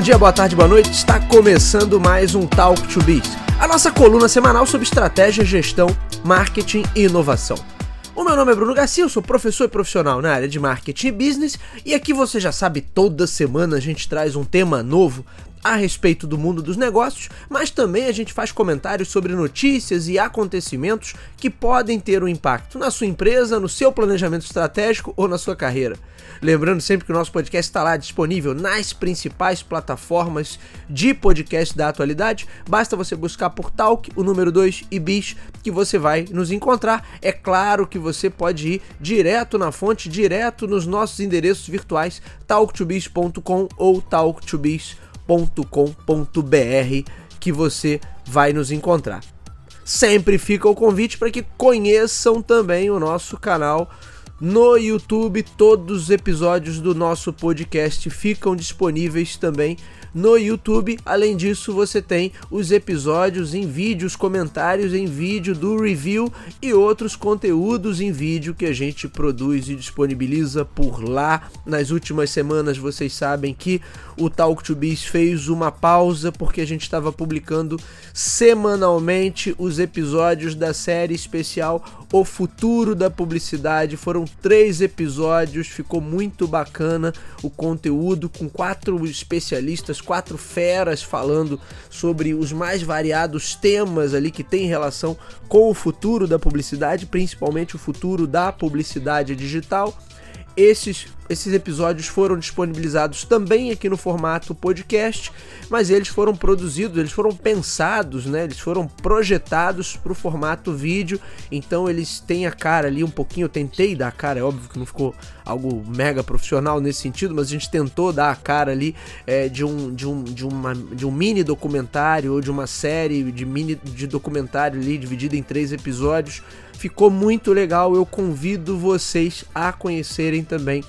Bom dia, boa tarde, boa noite. Está começando mais um Talk to Biz, a nossa coluna semanal sobre estratégia, gestão, marketing e inovação. O meu nome é Bruno Garcia, eu sou professor e profissional na área de marketing e business, e aqui você já sabe, toda semana a gente traz um tema novo a respeito do mundo dos negócios, mas também a gente faz comentários sobre notícias e acontecimentos que podem ter um impacto na sua empresa, no seu planejamento estratégico ou na sua carreira. Lembrando sempre que o nosso podcast está lá disponível nas principais plataformas de podcast da atualidade. Basta você buscar por Talk, o número 2 e Bis, que você vai nos encontrar. É claro que você pode ir direto na fonte, direto nos nossos endereços virtuais, talktobis.com ou talktobis.com www.cultura.com.br que você vai nos encontrar. Sempre fica o convite para que conheçam também o nosso canal no YouTube. Todos os episódios do nosso podcast ficam disponíveis também no YouTube. Além disso, você tem os episódios em vídeo, os comentários em vídeo do review e outros conteúdos em vídeo que a gente produz e disponibiliza por lá. Nas últimas semanas, vocês sabem que o Talk to Biz fez uma pausa porque a gente estava publicando semanalmente os episódios da série especial O Futuro da Publicidade. Foram três episódios, ficou muito bacana o conteúdo com quatro especialistas quatro feras falando sobre os mais variados temas ali que tem relação com o futuro da publicidade, principalmente o futuro da publicidade digital. Esses esses episódios foram disponibilizados também aqui no formato podcast, mas eles foram produzidos, eles foram pensados, né? Eles foram projetados para o formato vídeo, então eles têm a cara ali um pouquinho. Eu tentei dar a cara, é óbvio que não ficou algo mega profissional nesse sentido, mas a gente tentou dar a cara ali é, de, um, de, um, de, uma, de um mini documentário ou de uma série de mini de documentário ali dividida em três episódios. Ficou muito legal, eu convido vocês a conhecerem também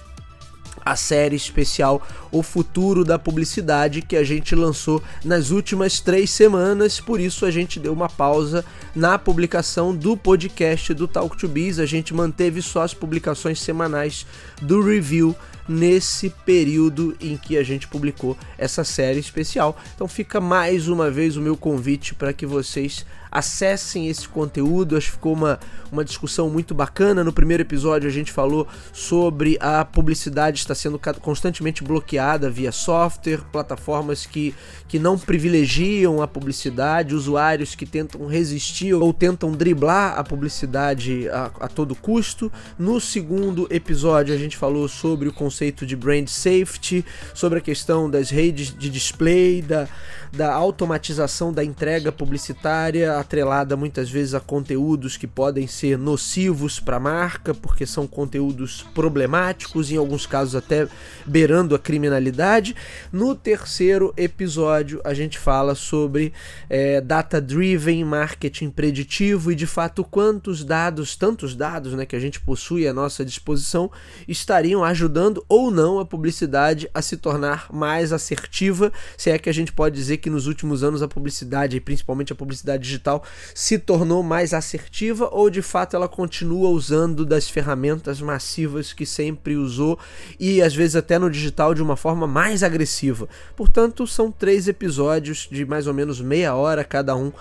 a série especial O Futuro da Publicidade que a gente lançou nas últimas três semanas, por isso a gente deu uma pausa na publicação do podcast do Talk to Biz. A gente manteve só as publicações semanais do review nesse período em que a gente publicou essa série especial. Então fica mais uma vez o meu convite para que vocês acessem esse conteúdo. Acho que ficou uma, uma discussão muito bacana. No primeiro episódio a gente falou sobre a publicidade está sendo constantemente bloqueada via software, plataformas que, que não privilegiam a publicidade, usuários que tentam resistir ou tentam driblar a publicidade a, a todo custo. No segundo episódio a gente falou sobre o conceito de brand safety, sobre a questão das redes de display, da, da automatização da entrega publicitária, atrelada muitas vezes a conteúdos que podem ser nocivos para a marca, porque são conteúdos problemáticos, em alguns casos até beirando a criminalidade. No terceiro episódio, a gente fala sobre é, data-driven marketing preditivo e de fato quantos dados, tantos dados né, que a gente possui à nossa disposição, estariam ajudando ou não a publicidade a se tornar mais assertiva, se é que a gente pode dizer que nos últimos anos a publicidade, e principalmente a publicidade digital, se tornou mais assertiva ou de fato ela continua usando das ferramentas massivas que sempre usou e às vezes até no digital de uma forma mais agressiva. Portanto, são três episódios de mais ou menos meia hora cada um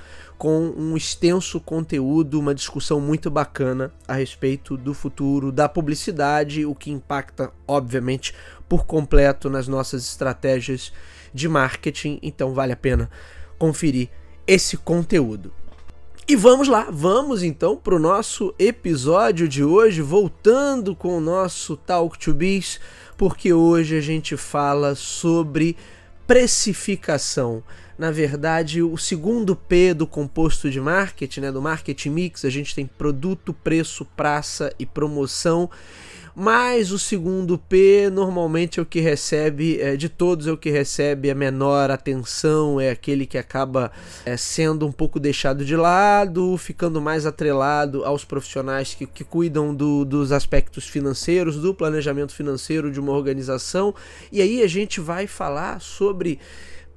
com um extenso conteúdo, uma discussão muito bacana a respeito do futuro da publicidade, o que impacta, obviamente, por completo nas nossas estratégias de marketing, então vale a pena conferir esse conteúdo. E vamos lá, vamos então para o nosso episódio de hoje, voltando com o nosso Talk to Biz, porque hoje a gente fala sobre precificação. Na verdade, o segundo P do composto de marketing, né, do marketing mix, a gente tem produto, preço, praça e promoção. Mas o segundo P normalmente é o que recebe, é, de todos é o que recebe a menor atenção, é aquele que acaba é, sendo um pouco deixado de lado, ficando mais atrelado aos profissionais que, que cuidam do, dos aspectos financeiros, do planejamento financeiro de uma organização. E aí a gente vai falar sobre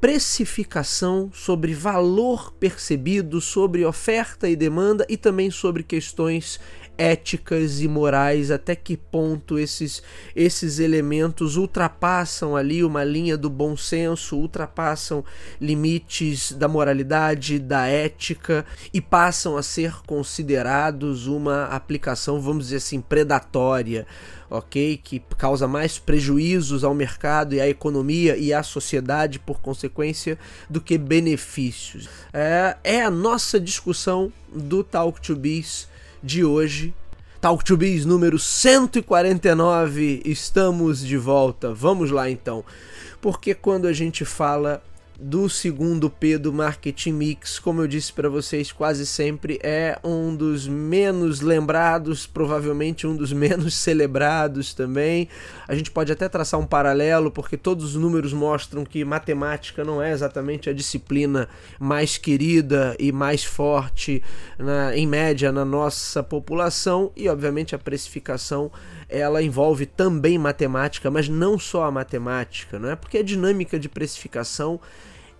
precificação, sobre valor percebido, sobre oferta e demanda e também sobre questões éticas e morais, até que ponto esses, esses elementos ultrapassam ali uma linha do bom senso, ultrapassam limites da moralidade, da ética e passam a ser considerados uma aplicação, vamos dizer assim, predatória ok? Que causa mais prejuízos ao mercado e à economia e à sociedade por consequência do que benefícios. É, é a nossa discussão do Talk to Biz de hoje. Talk to Biz número 149, estamos de volta. Vamos lá então. Porque quando a gente fala do segundo P do Marketing Mix, como eu disse para vocês, quase sempre é um dos menos lembrados, provavelmente um dos menos celebrados também. A gente pode até traçar um paralelo, porque todos os números mostram que matemática não é exatamente a disciplina mais querida e mais forte na, em média na nossa população, e obviamente a precificação ela envolve também matemática, mas não só a matemática, não é? Porque a dinâmica de precificação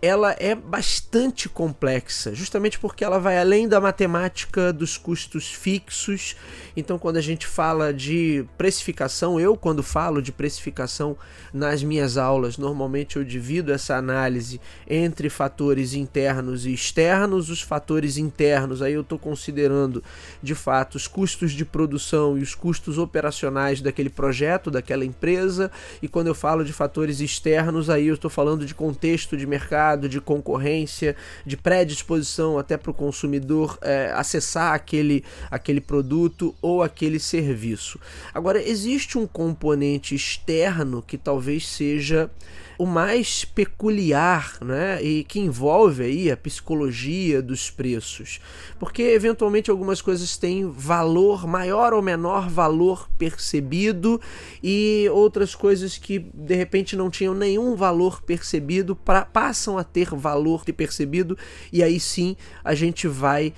ela é bastante complexa, justamente porque ela vai além da matemática dos custos fixos. Então, quando a gente fala de precificação, eu, quando falo de precificação nas minhas aulas, normalmente eu divido essa análise entre fatores internos e externos. Os fatores internos, aí eu estou considerando de fato os custos de produção e os custos operacionais daquele projeto, daquela empresa. E quando eu falo de fatores externos, aí eu estou falando de contexto de mercado mercado, de concorrência, de predisposição até para o consumidor é, acessar aquele, aquele produto ou aquele serviço. Agora, existe um componente externo que talvez seja o mais peculiar, né, e que envolve aí a psicologia dos preços, porque eventualmente algumas coisas têm valor maior ou menor valor percebido e outras coisas que de repente não tinham nenhum valor percebido pra, passam a ter valor percebido e aí sim a gente vai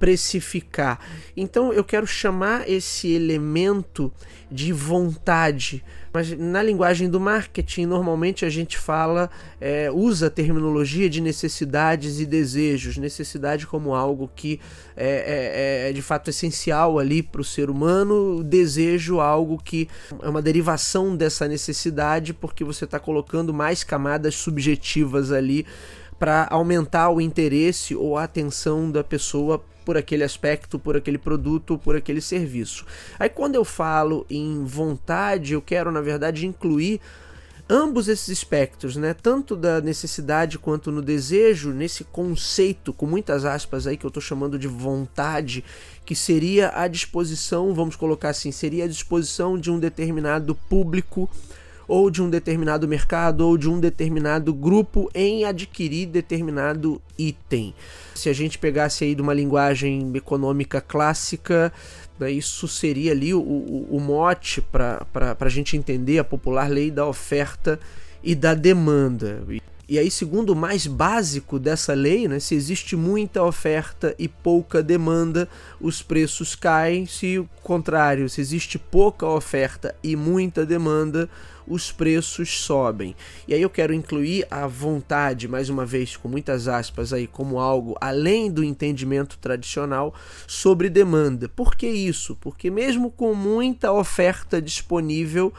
precificar. Então eu quero chamar esse elemento de vontade. Mas na linguagem do marketing, normalmente a gente fala, é, usa a terminologia de necessidades e desejos. Necessidade como algo que é, é, é de fato essencial ali para o ser humano, desejo algo que é uma derivação dessa necessidade, porque você está colocando mais camadas subjetivas ali para aumentar o interesse ou a atenção da pessoa por aquele aspecto, por aquele produto, por aquele serviço. Aí quando eu falo em vontade, eu quero na verdade incluir ambos esses espectros, né? Tanto da necessidade quanto no desejo, nesse conceito com muitas aspas aí que eu estou chamando de vontade, que seria a disposição, vamos colocar assim, seria a disposição de um determinado público ou de um determinado mercado ou de um determinado grupo em adquirir determinado item. Se a gente pegasse aí de uma linguagem econômica clássica, né, isso seria ali o, o, o mote para a gente entender a popular lei da oferta e da demanda. E aí, segundo o mais básico dessa lei, né, se existe muita oferta e pouca demanda, os preços caem. Se o contrário, se existe pouca oferta e muita demanda, os preços sobem. E aí eu quero incluir a vontade, mais uma vez, com muitas aspas aí, como algo além do entendimento tradicional sobre demanda. Por que isso? Porque mesmo com muita oferta disponível,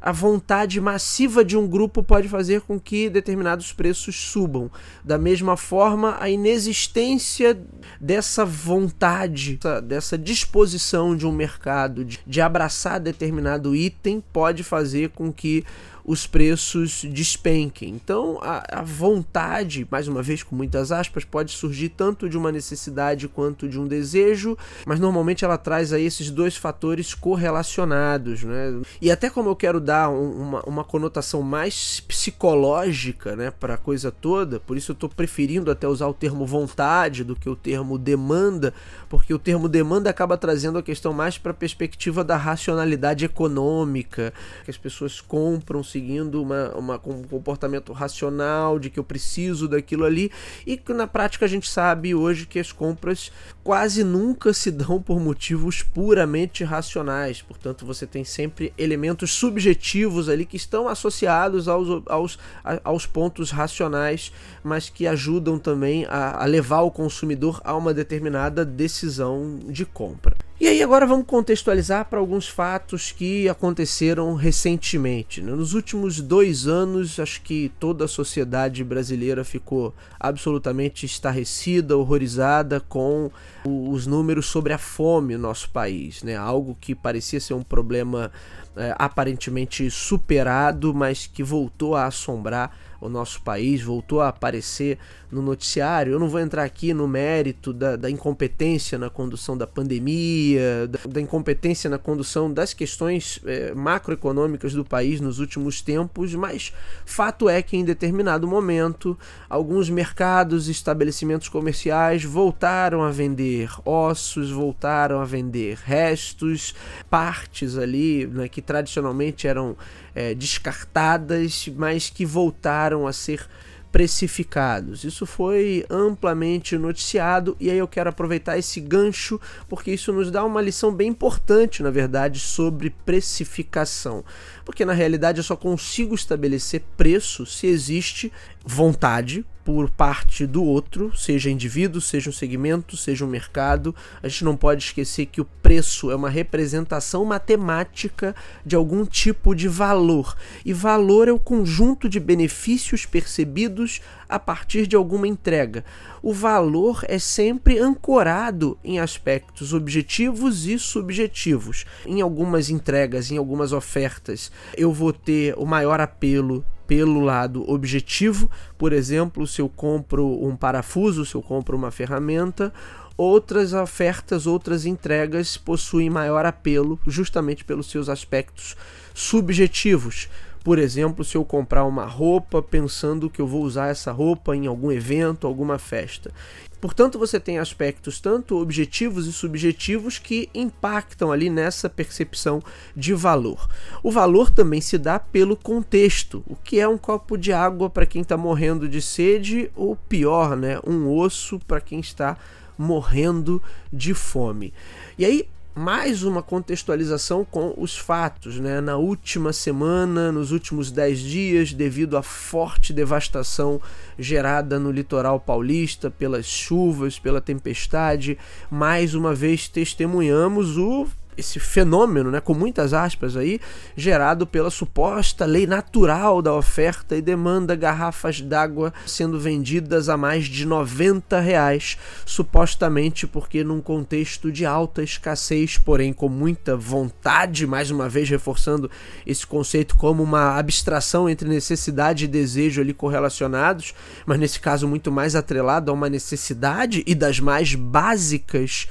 a vontade massiva de um grupo pode fazer com que determinados preços subam. Da mesma forma, a inexistência dessa vontade, dessa disposição de um mercado de, abraçar determinado item pode fazer com que os preços despenquem. Então, a, a, vontade, mais uma vez com muitas aspas, pode surgir tanto de uma necessidade quanto de um desejo, mas normalmente ela traz aí esses dois fatores correlacionados. Né? E até como eu quero dar um, uma, uma conotação mais psicológica né, para a coisa toda, por isso eu estou preferindo até usar o termo vontade do que o termo demanda, porque o termo demanda acaba trazendo a questão mais para a perspectiva da racionalidade econômica, que as pessoas compram, se seguindo uma, uma, um comportamento racional de que eu preciso daquilo ali e que na prática a gente sabe hoje que as compras quase nunca se dão por motivos puramente racionais. Portanto, você tem sempre elementos subjetivos ali que estão associados aos, aos, aos pontos racionais, mas que ajudam também a, a levar o consumidor a uma determinada decisão de compra. E aí agora vamos contextualizar para alguns fatos que aconteceram recentemente. Né? Nos últimos dois anos, acho que toda a sociedade brasileira ficou absolutamente estarrecida, horrorizada com os números sobre a fome no nosso país. Né? Algo que parecia ser um problema é, aparentemente superado, mas que voltou a assombrar o nosso país, voltou a aparecer no noticiário. Eu não vou entrar aqui no mérito da, da incompetência na condução da pandemia, da, da incompetência na condução das questões é, macroeconômicas do país nos últimos tempos, mas fato é que em determinado momento alguns mercados e estabelecimentos comerciais voltaram a vender ossos, voltaram a vender restos, partes ali né, que tradicionalmente eram é, descartadas, mas que voltaram a ser precificados. Isso foi amplamente noticiado e aí eu quero aproveitar esse gancho porque isso nos dá uma lição bem importante, na verdade, sobre precificação. Porque na realidade eu só consigo estabelecer preço se existe vontade por parte do outro, seja indivíduo, seja um segmento, seja um mercado. A gente não pode esquecer que o preço é uma representação matemática de algum tipo de valor. E valor é o conjunto de benefícios percebidos a partir de alguma entrega. O valor é sempre ancorado em aspectos objetivos e subjetivos. Em algumas entregas, em algumas ofertas, eu vou ter o maior apelo pelo lado objetivo, por exemplo, se eu compro um parafuso, se eu compro uma ferramenta, outras ofertas, outras entregas possuem maior apelo justamente pelos seus aspectos subjetivos. Por exemplo, se eu comprar uma roupa pensando que eu vou usar essa roupa em algum evento, alguma festa. Portanto, você tem aspectos tanto objetivos e subjetivos que impactam ali nessa percepção de valor. O valor também se dá pelo contexto, o que é um copo de água para quem está morrendo de sede, ou pior, né, um osso para quem está morrendo de fome. E aí, mais uma contextualização com os fatos. Né? Na última semana, nos últimos dez dias, devido à forte devastação gerada no litoral paulista pelas chuvas, pela tempestade, mais uma vez testemunhamos o esse fenômeno, né, com muitas aspas aí, gerado pela suposta lei natural da oferta e demanda garrafas d'água sendo vendidas a mais de 90 reais, supostamente porque num contexto de alta escassez, porém com muita vontade, mais uma vez reforçando esse conceito como uma abstração entre necessidade e desejo ali correlacionados, mas nesse caso muito mais atrelado a uma necessidade e das mais básicas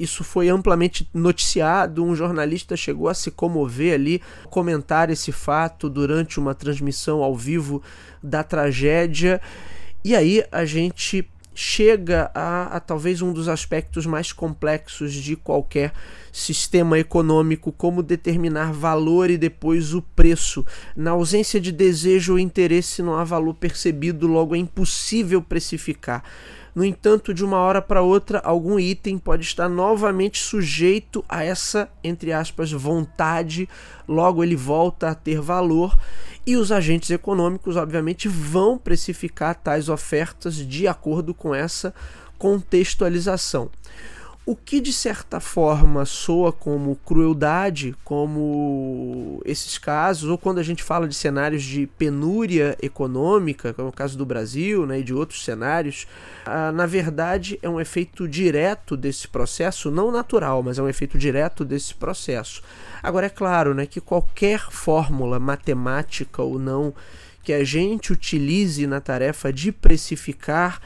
isso foi amplamente noticiado. Um jornalista chegou a se comover ali, comentar esse fato durante uma transmissão ao vivo da tragédia. E aí a gente chega a, a, talvez um dos aspectos mais complexos de qualquer sistema econômico, como determinar valor e depois o preço. Na ausência de desejo ou interesse, não há valor percebido, logo é impossível precificar. No entanto, de uma hora para outra, algum item pode estar novamente sujeito a essa, entre aspas, vontade, logo ele volta a ter valor e os agentes econômicos, obviamente, vão precificar tais ofertas de acordo com essa contextualização. O que de certa forma soa como crueldade, como esses casos, ou quando a gente fala de cenários de penúria econômica, como é o caso do Brasil né, e de outros cenários, ah, na verdade é um efeito direto desse processo, não natural, mas é um efeito direto desse processo. Agora é claro né, que qualquer fórmula matemática ou não que a gente utilize na tarefa de precificar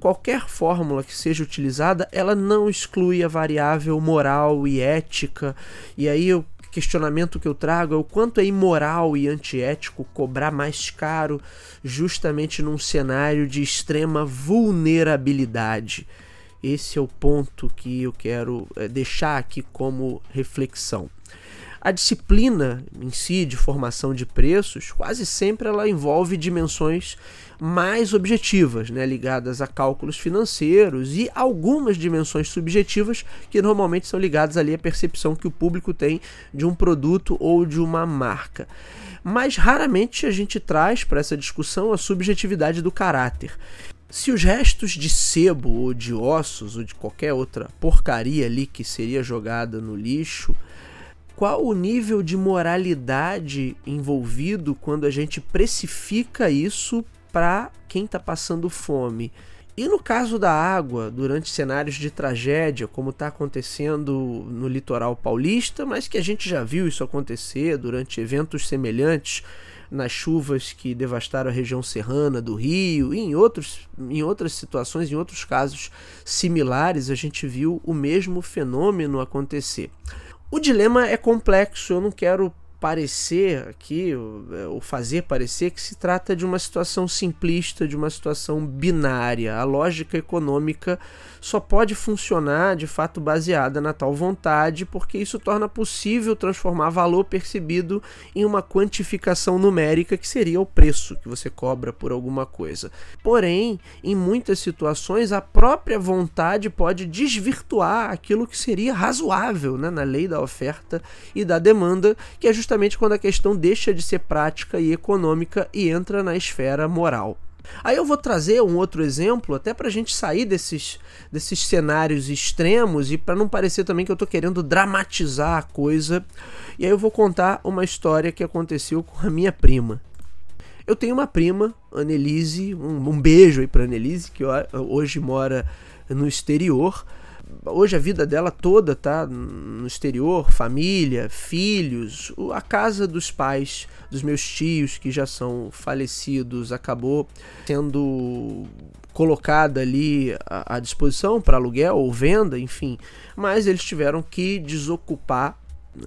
qualquer fórmula que seja utilizada, ela não exclui a variável moral e ética. E aí o questionamento que eu trago é o quanto é imoral e antiético cobrar mais caro justamente num cenário de extrema vulnerabilidade. Esse é o ponto que eu quero eh, deixar aqui como reflexão. A disciplina em si de formação de preços, quase sempre ela envolve dimensões mais objetivas, né, ligadas a cálculos financeiros e algumas dimensões subjetivas que normalmente são ligadas ali à percepção que o público tem de um produto ou de uma marca. Mas raramente a gente traz para essa discussão a subjetividade do caráter. Se os restos de sebo ou de ossos ou de qualquer outra porcaria ali que seria jogada no lixo, qual o nível de moralidade envolvido quando a gente precifica isso para quem está passando fome? E no caso da água, durante cenários de tragédia, como está acontecendo no litoral paulista, mas que a gente já viu isso acontecer durante eventos semelhantes nas chuvas que devastaram a região serrana do Rio e em, outros, em outras situações, em outros casos similares, a gente viu o mesmo fenômeno acontecer. O dilema é complexo, eu não quero parecer aqui, é, ou fazer parecer que se trata de uma situação simplista, de uma situação binária. A lógica econômica só pode funcionar de fato baseada na tal vontade, porque isso torna possível transformar valor percebido em uma quantificação numérica que seria o preço que você cobra por alguma coisa. Porém, em muitas situações, a própria vontade pode desvirtuar aquilo que seria razoável né, na lei da oferta e da demanda, que é justamente justamente quando a questão deixa de ser prática e econômica e entra na esfera moral. Aí eu vou trazer um outro exemplo, até para a gente sair desses, desses cenários extremos e para não parecer também que eu estou querendo dramatizar a coisa. E aí eu vou contar uma história que aconteceu com a minha prima. Eu tenho uma prima, Annelise, um, um beijo aí para Annelise, que hoje mora no exterior hoje a vida dela toda tá no exterior, família, filhos, a casa dos pais dos meus tios que já são falecidos acabou sendo colocada ali à, disposição para aluguel ou venda, enfim, mas eles tiveram que desocupar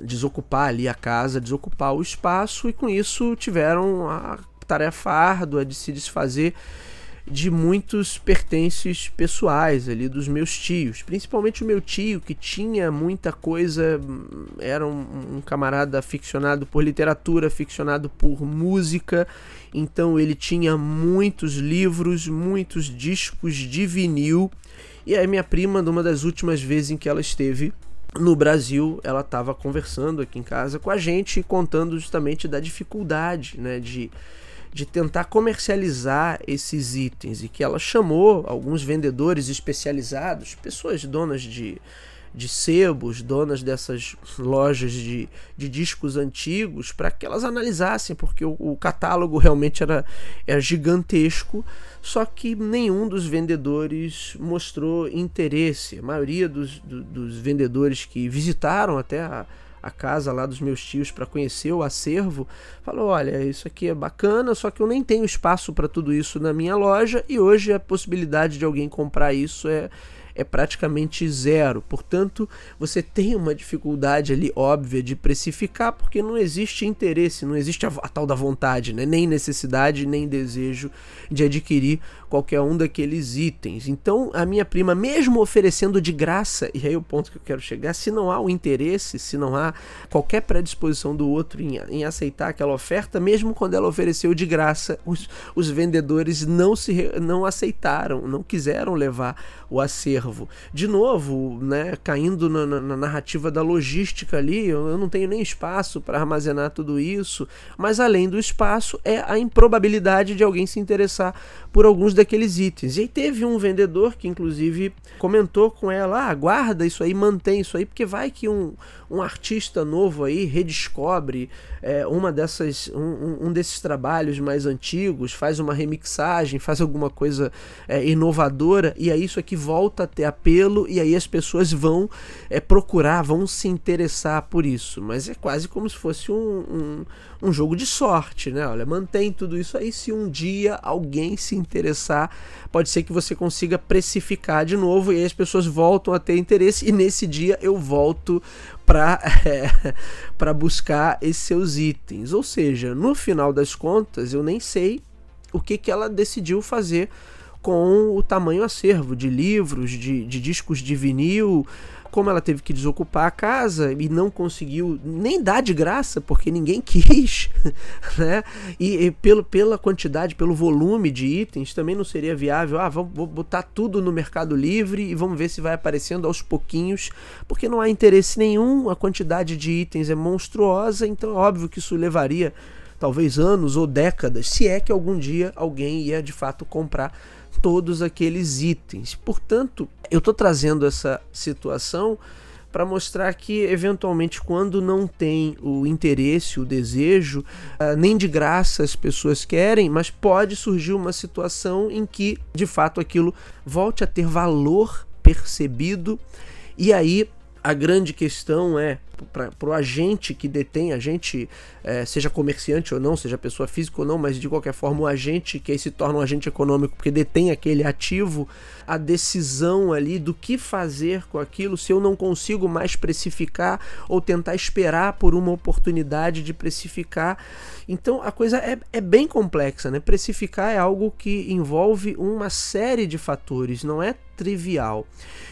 desocupar ali a casa, desocupar o espaço e com isso tiveram a tarefa árdua de se desfazer de muitos pertences pessoais ali dos meus tios, principalmente o meu tio que tinha muita coisa, era um, um, camarada aficionado por literatura, aficionado por música, então ele tinha muitos livros, muitos discos de vinil. E aí minha prima, numa das últimas vezes em que ela esteve no Brasil, ela estava conversando aqui em casa com a gente, contando justamente da dificuldade, né, de de tentar comercializar esses itens e que ela chamou alguns vendedores especializados, pessoas donas de, de sebos, donas dessas lojas de, de discos antigos, para que elas analisassem, porque o, o, catálogo realmente era, era gigantesco, só que nenhum dos vendedores mostrou interesse. A maioria dos, do, dos vendedores que visitaram até a a casa lá dos meus tios para conhecer o acervo, falou: olha, isso aqui é bacana, só que eu nem tenho espaço para tudo isso na minha loja e hoje a possibilidade de alguém comprar isso é é praticamente zero. Portanto, você tem uma dificuldade ali óbvia de precificar porque não existe interesse, não existe a, a tal da vontade, né? nem necessidade, nem desejo de adquirir qualquer um daqueles itens. Então, a minha prima, mesmo oferecendo de graça, e aí o ponto que eu quero chegar, se não há o interesse, se não há qualquer predisposição do outro em, em aceitar aquela oferta, mesmo quando ela ofereceu de graça, os, os vendedores não se não aceitaram, não quiseram levar o acervo. De novo, né, caindo na, na, na narrativa da logística ali, eu, eu não tenho nem espaço para armazenar tudo isso, mas além do espaço é a improbabilidade de alguém se interessar por alguns daqueles itens. E aí teve um vendedor que inclusive comentou com ela: ah, guarda isso aí, mantém isso aí, porque vai que um, um artista novo aí redescobre é, uma dessas, um, um, desses trabalhos mais antigos, faz uma remixagem, faz alguma coisa é, inovadora, e aí isso aqui volta a ter apelo, e aí as pessoas vão é, procurar, vão se interessar por isso. Mas é quase como se fosse um, um, um jogo de sorte, né? Olha, mantém tudo isso aí, se um dia alguém se interessar, pode ser que você consiga precificar de novo, e aí as pessoas voltam a ter interesse, e nesse dia eu volto para é, para buscar esses seus itens. Ou seja, no final das contas, eu nem sei o que, que ela decidiu fazer com o tamanho acervo de livros, de, de discos de vinil, como ela teve que desocupar a casa e não conseguiu nem dar de graça, porque ninguém quis, né? E, e pelo, pela quantidade, pelo volume de itens, também não seria viável. Ah, vou botar tudo no Mercado Livre e vamos ver se vai aparecendo aos pouquinhos, porque não há interesse nenhum, a quantidade de itens é monstruosa, então é óbvio que isso levaria talvez anos ou décadas, se é que algum dia alguém ia de fato comprar todos aqueles itens. Portanto, eu estou trazendo essa situação para mostrar que, eventualmente, quando não tem o interesse, o desejo, uh, nem de graça as pessoas querem, mas pode surgir uma situação em que, de fato, aquilo volte a ter valor percebido e aí a grande questão é para o agente que detém, agente, é, seja comerciante ou não, seja pessoa física ou não, mas de qualquer forma o agente que aí se torna um agente econômico porque detém aquele ativo, a decisão ali do que fazer com aquilo se eu não consigo mais precificar ou tentar esperar por uma oportunidade de precificar. Então a coisa é, é bem complexa, né? Precificar é algo que envolve uma série de fatores, não é trivial.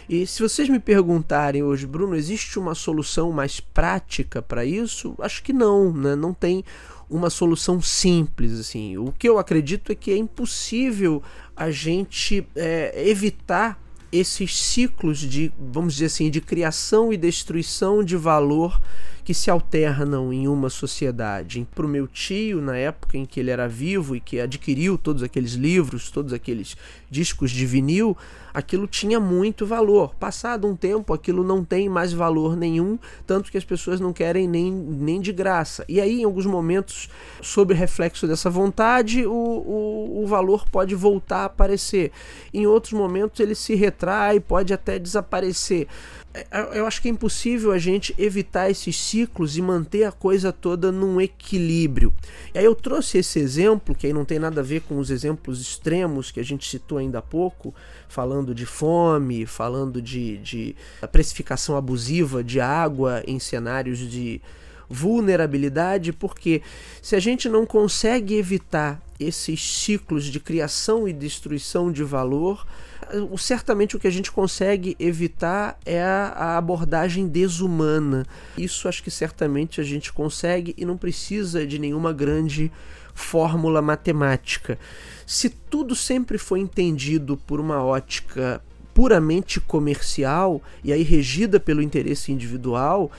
E se vocês me perguntarem hoje, Bruno, existe uma solução mais prática para isso? Acho que não, né? Não tem uma solução simples assim. O que eu acredito é que é impossível a gente é, evitar esses ciclos de, vamos dizer assim, de criação e destruição de valor que se alternam em uma sociedade. Para o meu tio, na época em que ele era vivo e que adquiriu todos aqueles livros, todos aqueles discos de vinil, aquilo tinha muito valor. Passado um tempo, aquilo não tem mais valor nenhum, tanto que as pessoas não querem nem, nem de graça. E aí, em alguns momentos, sob reflexo dessa vontade, o, o, o valor pode voltar a aparecer. Em outros momentos, ele se retrai, pode até desaparecer. É, eu acho que é impossível a gente evitar esses ciclos e manter a coisa toda num equilíbrio. E aí eu trouxe esse exemplo, que aí não tem nada a ver com os exemplos extremos que a gente citou ainda há pouco, falando de fome, falando de, de precificação abusiva de água em cenários de vulnerabilidade, porque se a gente não consegue evitar esses ciclos de criação e destruição de valor, certamente o que a gente consegue evitar é a, abordagem desumana. Isso acho que certamente a gente consegue e não precisa de nenhuma grande fórmula matemática. Se tudo sempre foi entendido por uma ótica puramente comercial e aí regida pelo interesse individual,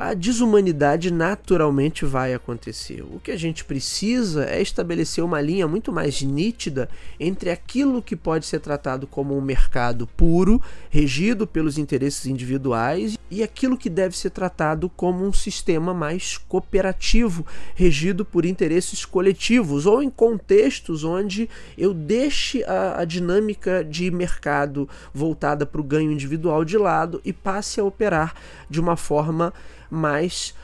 a desumanidade naturalmente vai acontecer. O que a gente precisa é estabelecer uma linha muito mais nítida entre aquilo que pode ser tratado como um mercado puro, regido pelos interesses individuais, e aquilo que deve ser tratado como um sistema mais cooperativo, regido por interesses coletivos, ou em contextos onde eu deixe a, a dinâmica de mercado voltada para o ganho individual de lado e passe a operar de uma forma mais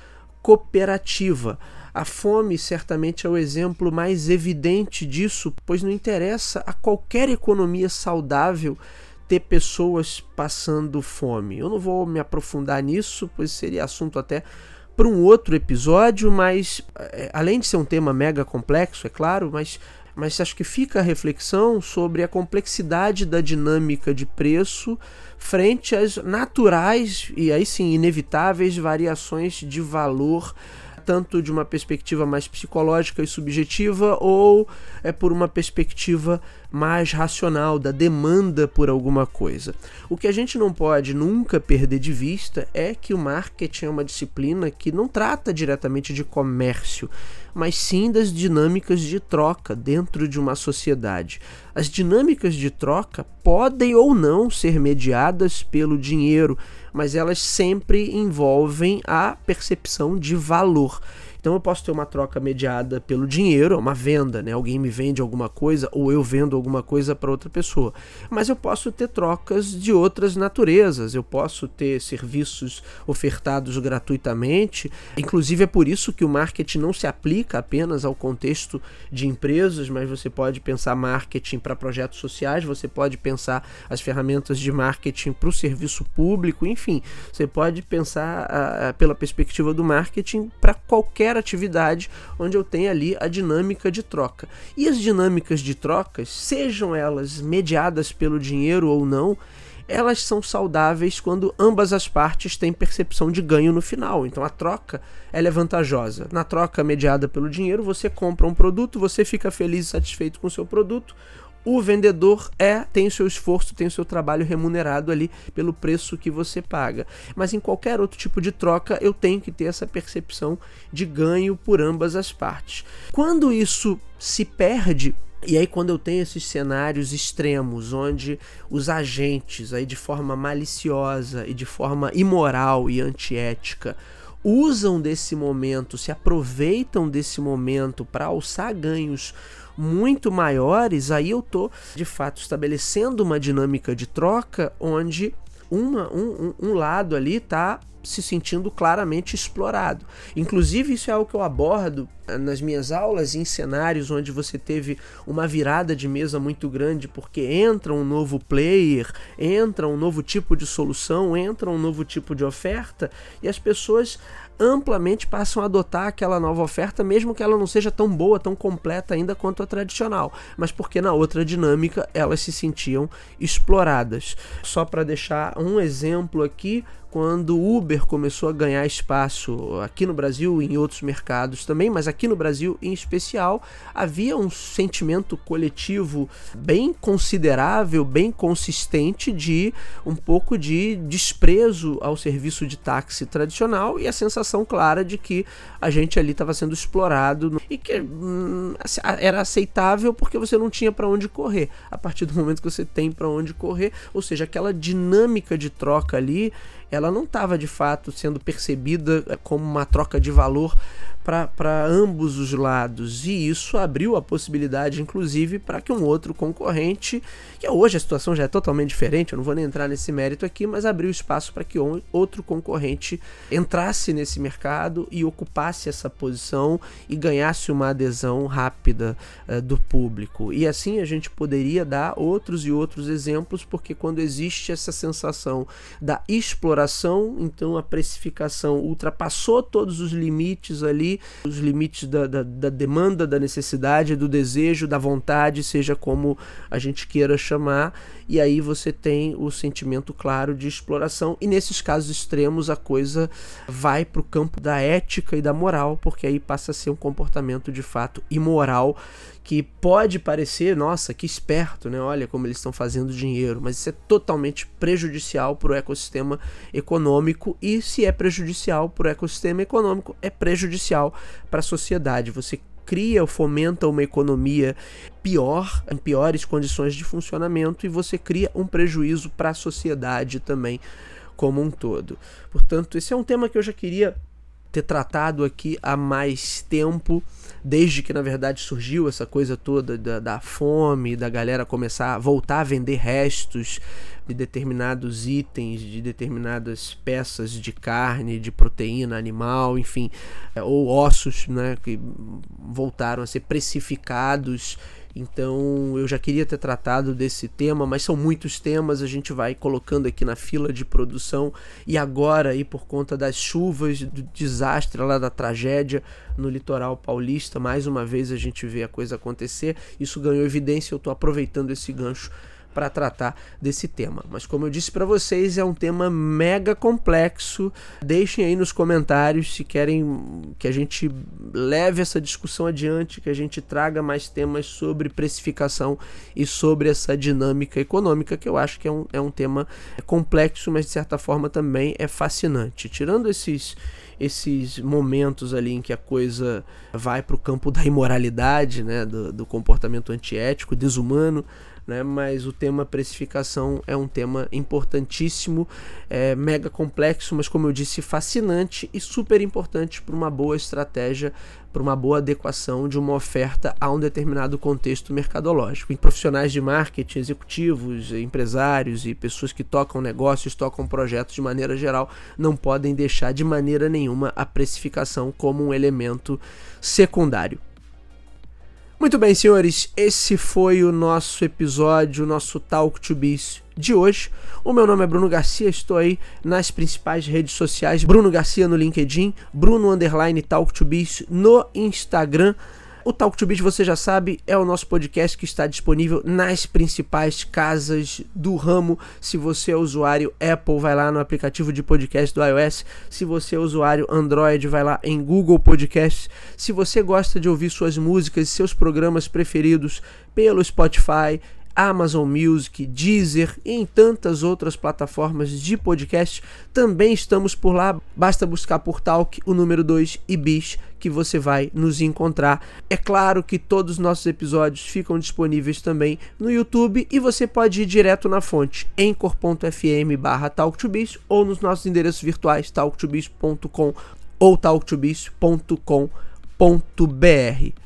cooperativa. A fome certamente é o exemplo mais evidente disso, pois não interessa a qualquer economia saudável ter pessoas passando fome. Eu não vou me aprofundar nisso, pois seria assunto até para um outro episódio, mas é, além de ser um tema mega complexo, é claro, mas mas acho que fica a reflexão sobre a complexidade da dinâmica de preço frente às naturais e aí sim inevitáveis variações de valor tanto de uma perspectiva mais psicológica e subjetiva ou é por uma perspectiva mais racional da demanda por alguma coisa. O que a gente não pode nunca perder de vista é que o marketing é uma disciplina que não trata diretamente de comércio, mas sim das dinâmicas de troca dentro de uma sociedade. As dinâmicas de troca podem ou não ser mediadas pelo dinheiro, mas elas sempre envolvem a percepção de valor. Então eu posso ter uma troca mediada pelo dinheiro, uma venda, né? Alguém me vende alguma coisa ou eu vendo alguma coisa para outra pessoa. Mas eu posso ter trocas de outras naturezas. Eu posso ter serviços ofertados gratuitamente. Inclusive é por isso que o marketing não se aplica apenas ao contexto de empresas, mas você pode pensar marketing para projetos sociais, você pode pensar as ferramentas de marketing para o serviço público, enfim, você pode pensar a, a, pela perspectiva do marketing para qualquer atividade onde eu tenha ali a dinâmica de troca. E as dinâmicas de trocas, sejam elas mediadas pelo dinheiro ou não, elas são saudáveis quando ambas as partes têm percepção de ganho no final. Então a troca ela é vantajosa. Na troca mediada pelo dinheiro, você compra um produto, você fica feliz e satisfeito com o seu produto, o vendedor é tem o seu esforço, tem o seu trabalho remunerado ali pelo preço que você paga. Mas em qualquer outro tipo de troca, eu tenho que ter essa percepção de ganho por ambas as partes. Quando isso se perde, e aí quando eu tenho esses cenários extremos onde os agentes aí de forma maliciosa e de forma imoral e antiética usam desse momento, se aproveitam desse momento para alçar ganhos muito maiores, aí eu tô de fato estabelecendo uma dinâmica de troca onde uma, um, um, lado ali tá se sentindo claramente explorado. Inclusive, isso é algo que eu abordo eh, nas minhas aulas em cenários onde você teve uma virada de mesa muito grande porque entra um novo player, entra um novo tipo de solução, entra um novo tipo de oferta e as pessoas amplamente passam a adotar aquela nova oferta, mesmo que ela não seja tão boa, tão completa ainda quanto a tradicional, mas porque na outra dinâmica elas se sentiam exploradas. Só para deixar um exemplo aqui, quando o Uber começou a ganhar espaço aqui no Brasil e em outros mercados também, mas aqui no Brasil em especial, havia um sentimento coletivo bem considerável, bem consistente de um pouco de desprezo ao serviço de táxi tradicional e a sensação clara de que a gente ali estava sendo explorado e que hum, era aceitável porque você não tinha para onde correr. A partir do momento que você tem para onde correr, ou seja, aquela dinâmica de troca ali ela não estava de fato sendo percebida como uma troca de valor para ambos os lados. E isso abriu a possibilidade, inclusive, para que um outro concorrente, que hoje a situação já é totalmente diferente, eu não vou nem entrar nesse mérito aqui, mas abriu espaço para que outro concorrente entrasse nesse mercado e ocupasse essa posição e ganhasse uma adesão rápida uh, do público. E assim a gente poderia dar outros e outros exemplos, porque quando existe essa sensação da exploração, então a precificação ultrapassou todos os limites ali os limites da, da, da, demanda, da necessidade, do desejo, da vontade, seja como a gente queira chamar, e aí você tem o sentimento claro de exploração, e nesses casos extremos a coisa vai para o campo da ética e da moral, porque aí passa a ser um comportamento de fato imoral que pode parecer, nossa, que esperto, né? Olha como eles estão fazendo dinheiro, mas isso é totalmente prejudicial para o ecossistema econômico e se é prejudicial para o ecossistema econômico, é prejudicial para a sociedade. Você cria ou fomenta uma economia pior, em piores condições de funcionamento e você cria um prejuízo para a sociedade também como um todo. Portanto, esse é um tema que eu já queria ter tratado aqui há mais tempo, desde que na verdade surgiu essa coisa toda da, da fome, da galera começar a voltar a vender restos de determinados itens, de determinadas peças de carne, de proteína animal, enfim, é, ou ossos, né, que voltaram a ser precificados então eu já queria ter tratado desse tema, mas são muitos temas, a gente vai colocando aqui na fila de produção e agora aí por conta das chuvas, do desastre lá da tragédia no litoral paulista, mais uma vez a gente vê a coisa acontecer. Isso ganhou evidência, eu estou aproveitando esse gancho para tratar desse tema. Mas como eu disse para vocês, é um tema mega complexo. Deixem aí nos comentários se querem que a gente leve essa discussão adiante, que a gente traga mais temas sobre precificação e sobre essa dinâmica econômica, que eu acho que é um, é um tema complexo, mas de certa forma também é fascinante. Tirando esses esses momentos ali em que a coisa vai para o campo da imoralidade, né, do, do comportamento antiético, desumano, né? Mas o tema precificação é um tema importantíssimo, é mega complexo, mas como eu disse, fascinante e super importante para uma boa estratégia, para uma boa adequação de uma oferta a um determinado contexto mercadológico. Em profissionais de marketing, executivos, empresários e pessoas que tocam negócios, tocam projetos de maneira geral, não podem deixar de maneira nenhuma a precificação como um elemento secundário. Muito bem, senhores, esse foi o nosso episódio, o nosso Talk to Biz de hoje. O meu nome é Bruno Garcia, estou aí nas principais redes sociais, Bruno Garcia no LinkedIn, Bruno Underline Talk to Biz no Instagram. O Talk to Biz, você já sabe, é o nosso podcast que está disponível nas principais casas do ramo. Se você é usuário Apple, vai lá no aplicativo de podcast do iOS. Se você é usuário Android, vai lá em Google Podcasts. Se você gosta de ouvir suas músicas e seus programas preferidos pelo Spotify, Amazon Music, Deezer e em tantas outras plataformas de podcast. Também estamos por lá. Basta buscar por Talk o número 2 e Bis que você vai nos encontrar. É claro que todos os nossos episódios ficam disponíveis também no YouTube e você pode ir direto na fonte encor.fm barra talktobis ou nos nossos endereços virtuais talktobis.com ou talktobis.com.br.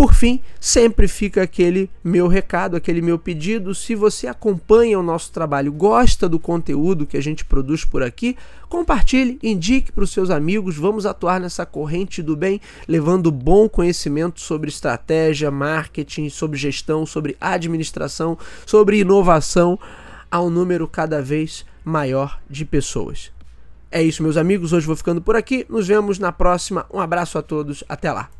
Por fim, sempre fica aquele meu recado, aquele meu pedido. Se você acompanha o nosso trabalho, gosta do conteúdo que a gente produz por aqui, compartilhe, indique para os seus amigos. Vamos atuar nessa corrente do bem, levando bom conhecimento sobre estratégia, marketing, sobre gestão, sobre administração, sobre inovação a um número cada vez maior de pessoas. É isso, meus amigos. Hoje vou ficando por aqui. Nos vemos na próxima. Um abraço a todos. Até lá.